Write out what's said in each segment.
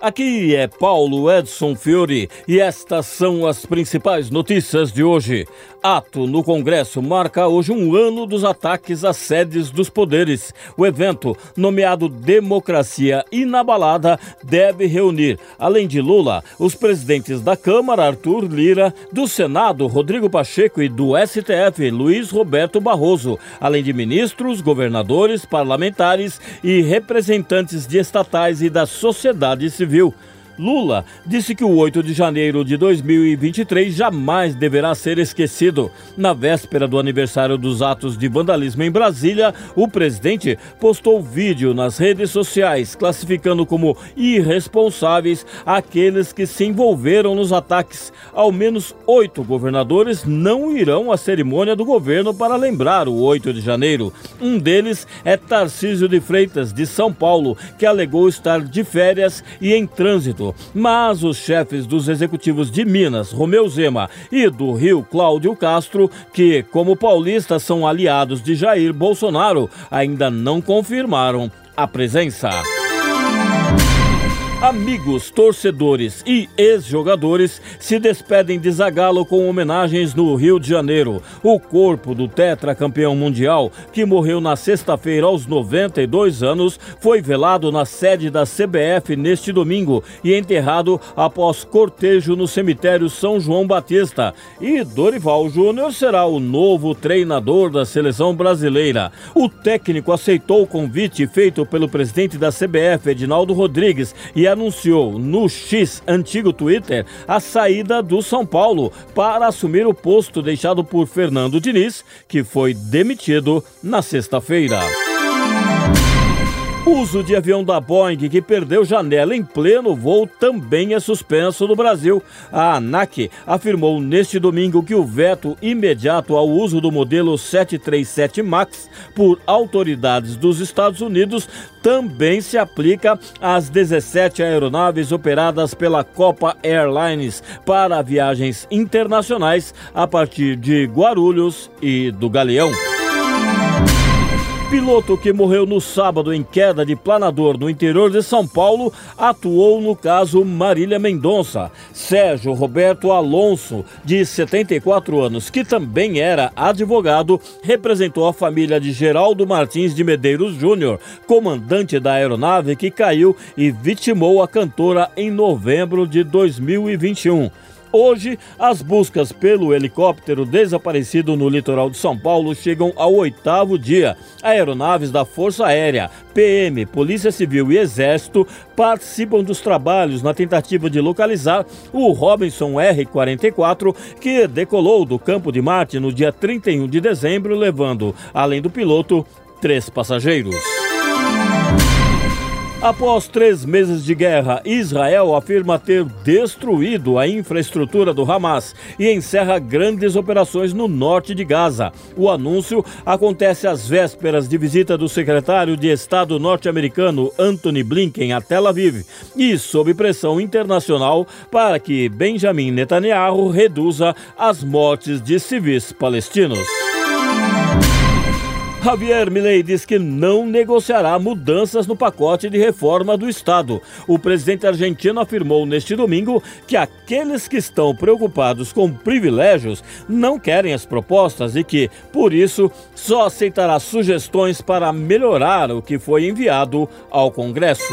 aqui é Paulo Edson Fiore e estas são as principais notícias de hoje. Ato no Congresso marca hoje um ano dos ataques às sedes dos poderes. O evento, nomeado Democracia Inabalada, deve reunir, além de Lula, os presidentes da Câmara, Arthur Lira, do Senado, Rodrigo Pacheco e do STF, Luiz Roberto Barroso, além de ministros, governadores, parlamentares e representantes de estatais e da sociedade civil. Civil Lula disse que o 8 de janeiro de 2023 jamais deverá ser esquecido. Na véspera do aniversário dos atos de vandalismo em Brasília, o presidente postou vídeo nas redes sociais classificando como irresponsáveis aqueles que se envolveram nos ataques. Ao menos oito governadores não irão à cerimônia do governo para lembrar o 8 de janeiro. Um deles é Tarcísio de Freitas, de São Paulo, que alegou estar de férias e em trânsito mas os chefes dos executivos de Minas, Romeu Zema, e do Rio, Cláudio Castro, que, como paulistas, são aliados de Jair Bolsonaro, ainda não confirmaram a presença. Amigos, torcedores e ex-jogadores se despedem de Zagallo com homenagens no Rio de Janeiro. O corpo do tetracampeão mundial, que morreu na sexta-feira aos 92 anos, foi velado na sede da CBF neste domingo e enterrado após cortejo no cemitério São João Batista. E Dorival Júnior será o novo treinador da seleção brasileira. O técnico aceitou o convite feito pelo presidente da CBF, Edinaldo Rodrigues, e anunciou no X, antigo Twitter, a saída do São Paulo para assumir o posto deixado por Fernando Diniz, que foi demitido na sexta-feira. Uso de avião da Boeing que perdeu janela em pleno voo também é suspenso no Brasil. A ANAC afirmou neste domingo que o veto imediato ao uso do modelo 737 MAX por autoridades dos Estados Unidos também se aplica às 17 aeronaves operadas pela Copa Airlines para viagens internacionais a partir de Guarulhos e do Galeão. Piloto que morreu no sábado em queda de planador no interior de São Paulo atuou no caso Marília Mendonça. Sérgio Roberto Alonso, de 74 anos, que também era advogado, representou a família de Geraldo Martins de Medeiros Júnior, comandante da aeronave que caiu e vitimou a cantora em novembro de 2021. Hoje, as buscas pelo helicóptero desaparecido no litoral de São Paulo chegam ao oitavo dia. Aeronaves da Força Aérea, PM, Polícia Civil e Exército participam dos trabalhos na tentativa de localizar o Robinson R-44, que decolou do campo de Marte no dia 31 de dezembro, levando, além do piloto, três passageiros. Após três meses de guerra, Israel afirma ter destruído a infraestrutura do Hamas e encerra grandes operações no norte de Gaza. O anúncio acontece às vésperas de visita do secretário de Estado norte-americano Anthony Blinken a Tel Aviv e sob pressão internacional para que Benjamin Netanyahu reduza as mortes de civis palestinos. Javier Milei diz que não negociará mudanças no pacote de reforma do Estado. O presidente argentino afirmou neste domingo que aqueles que estão preocupados com privilégios não querem as propostas e que, por isso, só aceitará sugestões para melhorar o que foi enviado ao Congresso.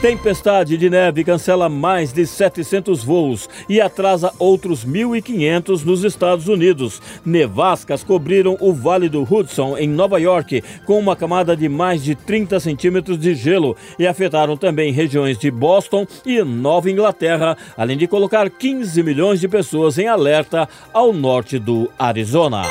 Tempestade de neve cancela mais de 700 voos e atrasa outros 1.500 nos Estados Unidos. Nevascas cobriram o Vale do Hudson, em Nova York, com uma camada de mais de 30 centímetros de gelo e afetaram também regiões de Boston e Nova Inglaterra, além de colocar 15 milhões de pessoas em alerta ao norte do Arizona.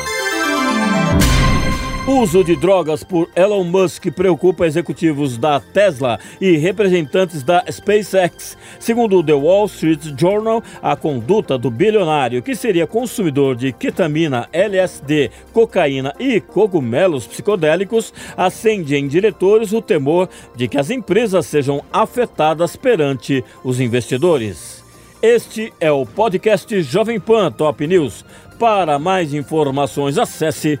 O uso de drogas por Elon Musk preocupa executivos da Tesla e representantes da SpaceX. Segundo o The Wall Street Journal, a conduta do bilionário, que seria consumidor de ketamina, LSD, cocaína e cogumelos psicodélicos, acende em diretores o temor de que as empresas sejam afetadas perante os investidores. Este é o podcast Jovem Pan Top News Para mais informações, acesse